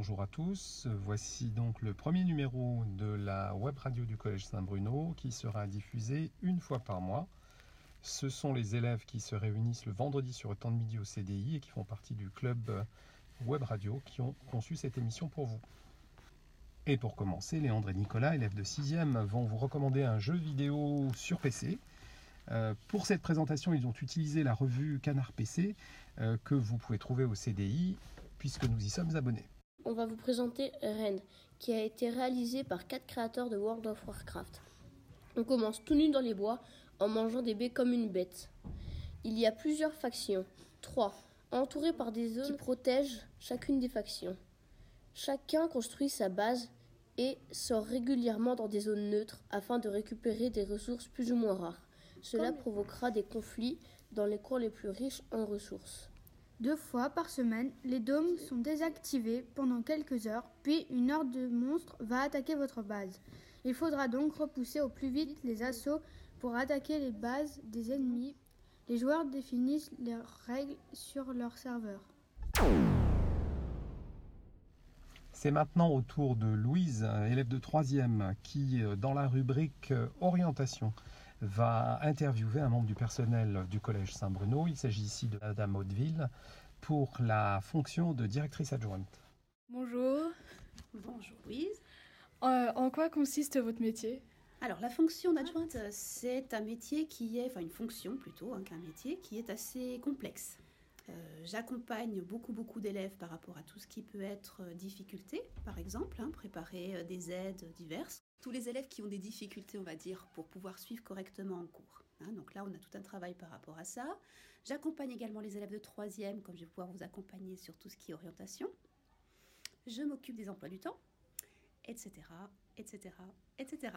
bonjour à tous. Voici donc le premier numéro de la web radio du Collège Saint-Bruno qui sera diffusé une fois par mois. Ce sont les élèves qui se réunissent le vendredi sur le temps de midi au CDI et qui font partie du club web radio qui ont conçu cette émission pour vous. Et pour commencer, Léandre et Nicolas, élèves de 6e, vont vous recommander un jeu vidéo sur PC. Euh, pour cette présentation, ils ont utilisé la revue Canard PC euh, que vous pouvez trouver au CDI puisque nous y sommes abonnés. On va vous présenter Ren, qui a été réalisé par quatre créateurs de World of Warcraft. On commence tout nu dans les bois en mangeant des baies comme une bête. Il y a plusieurs factions, trois, entourées par des zones qui protègent chacune des factions. Chacun construit sa base et sort régulièrement dans des zones neutres afin de récupérer des ressources plus ou moins rares. Cela provoquera des conflits dans les cours les plus riches en ressources. Deux fois par semaine, les dômes sont désactivés pendant quelques heures, puis une horde de monstres va attaquer votre base. Il faudra donc repousser au plus vite les assauts pour attaquer les bases des ennemis. Les joueurs définissent leurs règles sur leur serveur. C'est maintenant au tour de Louise, élève de 3e, qui, euh, dans la rubrique euh, orientation, va interviewer un membre du personnel du Collège Saint-Bruno. Il s'agit ici de Madame Hauteville pour la fonction de directrice adjointe. Bonjour. Bonjour Louise. Euh, en quoi consiste votre métier? Alors la fonction d'adjointe, c'est un métier qui est, enfin une fonction plutôt hein, qu'un métier qui est assez complexe. Euh, j'accompagne beaucoup beaucoup d'élèves par rapport à tout ce qui peut être euh, difficulté, par exemple, hein, préparer des aides diverses tous les élèves qui ont des difficultés, on va dire, pour pouvoir suivre correctement en cours. Hein. donc là, on a tout un travail par rapport à ça. J'accompagne également les élèves de troisième, comme je vais pouvoir vous accompagner sur tout ce qui est orientation. Je m'occupe des emplois du temps, etc., etc., etc.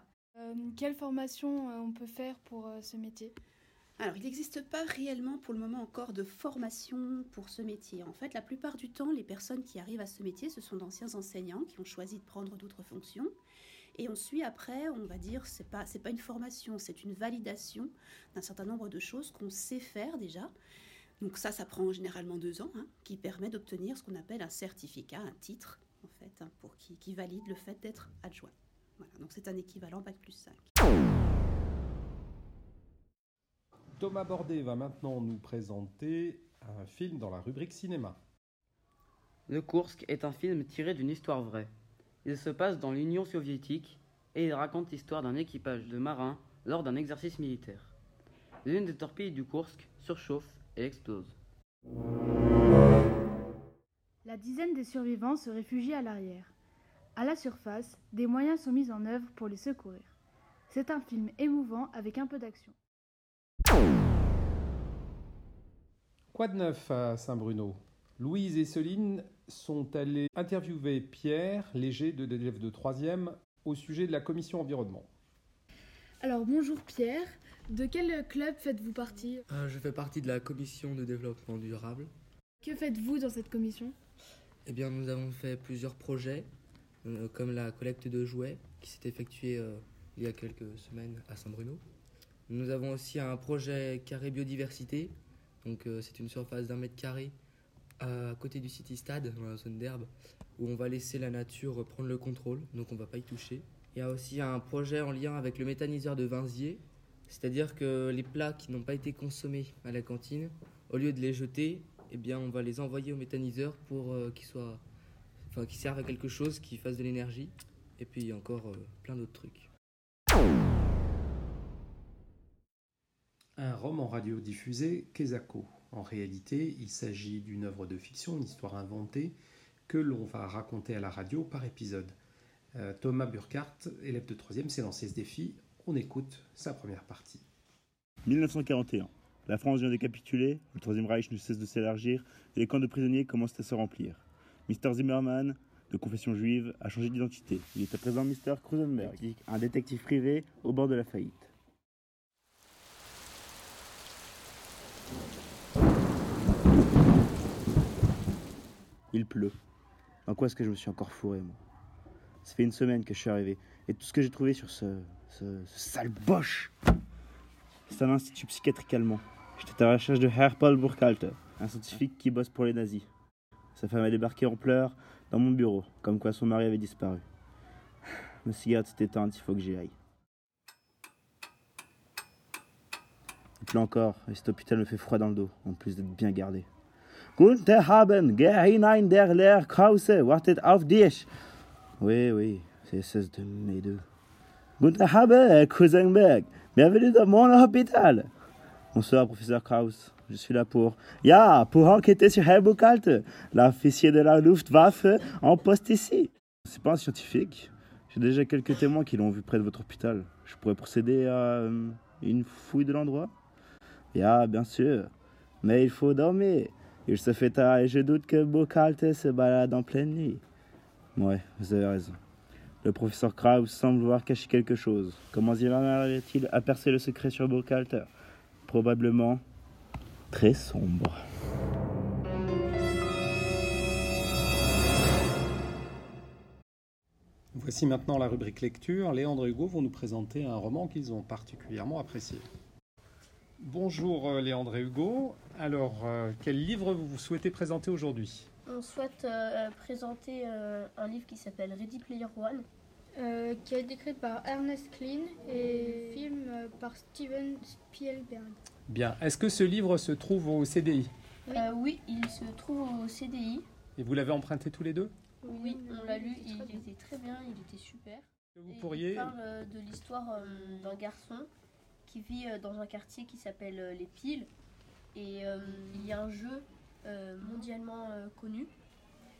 quelle formation euh, on peut faire pour euh, ce métier? Alors, il n'existe pas réellement pour le moment encore de formation pour ce métier. En fait, la plupart du temps, les personnes qui arrivent à ce métier, ce sont d'anciens enseignants qui ont choisi de prendre d'autres fonctions et on suit après, on va dire, c'est pas c'est pas une formation, c'est une validation d'un certain nombre de choses qu'on sait faire déjà. Donc ça, ça prend généralement deux ans, hein, qui permet d'obtenir ce qu'on appelle un certificat, un titre, en fait, hein, pour qui, qui valide le fait d'être adjoint. Voilà, donc c'est un équivalent Bac plus 5. Thomas Bordet va maintenant nous présenter un film dans la rubrique cinéma. Le Kursk est un film tiré d'une histoire vraie. Il se passe dans l'Union soviétique et il raconte l'histoire d'un équipage de marins lors d'un exercice militaire. L'une des torpilles du Kursk surchauffe et explose. La dizaine des survivants se réfugient à l'arrière. À la surface, des moyens sont mis en œuvre pour les secourir. C'est un film émouvant avec un peu d'action. Quoi de neuf à Saint-Bruno? Louise et Céline sont allées interviewer Pierre Léger, de l'élève de 3e, au sujet de la commission environnement. Alors bonjour Pierre, de quel club faites-vous partie? Euh, Je fais partie de la commission de développement durable. Que faites-vous dans cette commission? Eh bien nous avons fait plusieurs projets, euh, comme la collecte de jouets qui s'est effectuée euh, il y a quelques semaines à Saint-Bruno. Nous avons aussi un projet carré biodiversité, donc c'est une surface d'un mètre carré à côté du City Stade, dans la zone d'herbe, où on va laisser la nature prendre le contrôle, donc on va pas y toucher. Il y a aussi un projet en lien avec le méthaniseur de Vinzier, c'est-à-dire que les plats qui n'ont pas été consommés à la cantine, au lieu de les jeter, eh bien on va les envoyer au méthaniseur pour euh, qu'ils soient, enfin qu'ils servent à quelque chose, qui fassent de l'énergie, et puis encore euh, plein d'autres trucs. Un roman radio diffusé, Kezako. En réalité, il s'agit d'une œuvre de fiction, une histoire inventée, que l'on va raconter à la radio par épisode. Euh, Thomas Burkhardt, élève de 3 s'est lancé ce défi. On écoute sa première partie. 1941. La France vient de capituler, le Troisième Reich ne cesse de s'élargir et les camps de prisonniers commencent à se remplir. Mr. Zimmerman, de confession juive, a changé d'identité. Il est à présent Mr. Krusenberg, un détective privé au bord de la faillite. Il pleut. En quoi est-ce que je me suis encore fourré, moi? Ça fait une semaine que je suis arrivé. Et tout ce que j'ai trouvé sur ce, ce, sale boche, c'est un institut psychiatrique allemand. J'étais à la recherche de Herr Paul Burkhalter, un scientifique qui bosse pour les nazis. Sa femme a débarqué en pleurs dans mon bureau, comme quoi son mari avait disparu. Ma cigarette s'est éteinte, il faut que j'y aille. Il pleut encore, et cet hôpital me fait froid dans le dos, en plus d'être bien gardé. Guten Abend, geh hinein der Krause, wartet auf dich. Oui, oui, c'est 16 de mai 2. Guten Abend, Kusenberg, bienvenue dans mon hôpital. Bonsoir, professeur Kraus. Je suis là pour. Ja, pour enquêter sur Buchhalter, l'officier de la Luftwaffe en poste ici. C'est pas un scientifique. J'ai déjà quelques témoins qui l'ont vu près de votre hôpital. Je pourrais procéder à euh, une fouille de l'endroit? Ja, bien sûr. Mais il faut dormir. Il se fait tard et je doute que Buchhalter se balade en pleine nuit. Ouais, vous avez raison. Le professeur Kraus semble vouloir cacher quelque chose. Comment arrive-t-il à percer le secret sur Buchhalter Probablement très sombre. Voici maintenant la rubrique lecture. Léandre et Hugo vont nous présenter un roman qu'ils ont particulièrement apprécié. Bonjour euh, Léandre et Hugo. Alors, euh, quel livre vous souhaitez présenter aujourd'hui? On souhaite euh, présenter un livre qui s'appelle Ready Player One. qui a été écrit par Ernest Klein et film par Steven Spielberg. Bien. Est-ce que ce livre se trouve au CDI oui. il se trouve au CDI. Et vous l'avez emprunté tous les deux? Oui, on l'a lu, il était très bien, il était super. Vous pourriez... Il parle de l'histoire d'un garçon qui vit euh, dans un quartier qui s'appelle euh, Les Piles. Et euh, il y a un jeu mondialement connu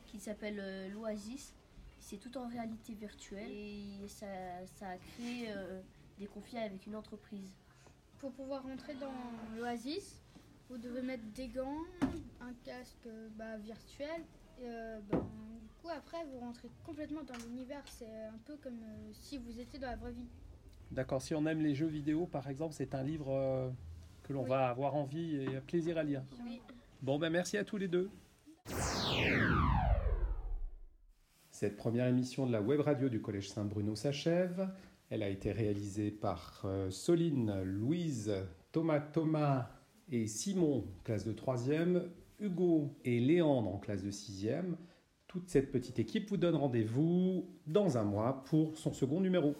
qui s'appelle l'Oasis. C'est tout en réalité virtuelle et ça, a créé des conflits avec une entreprise. Pour pouvoir rentrer dans l'Oasis, vous devez mettre des gants, un casque bah, virtuel. Et, bah, du coup, après, vous rentrez complètement dans l'univers. C'est un peu comme si vous étiez dans la vraie vie. D'accord, si on aime les jeux vidéo, par exemple, c'est un livre euh, que l'on va avoir envie et plaisir à lire. Oui. Bon, ben merci à tous les deux. Cette première émission de la web radio du Collège Saint-Bruno s'achève. Elle a été réalisée par euh, Soline, Louise, Thomas Thomas et Simon, classe de 3e, Hugo et Léandre en classe de 6e. Toute cette petite équipe vous donne rendez-vous dans un mois pour son second numéro.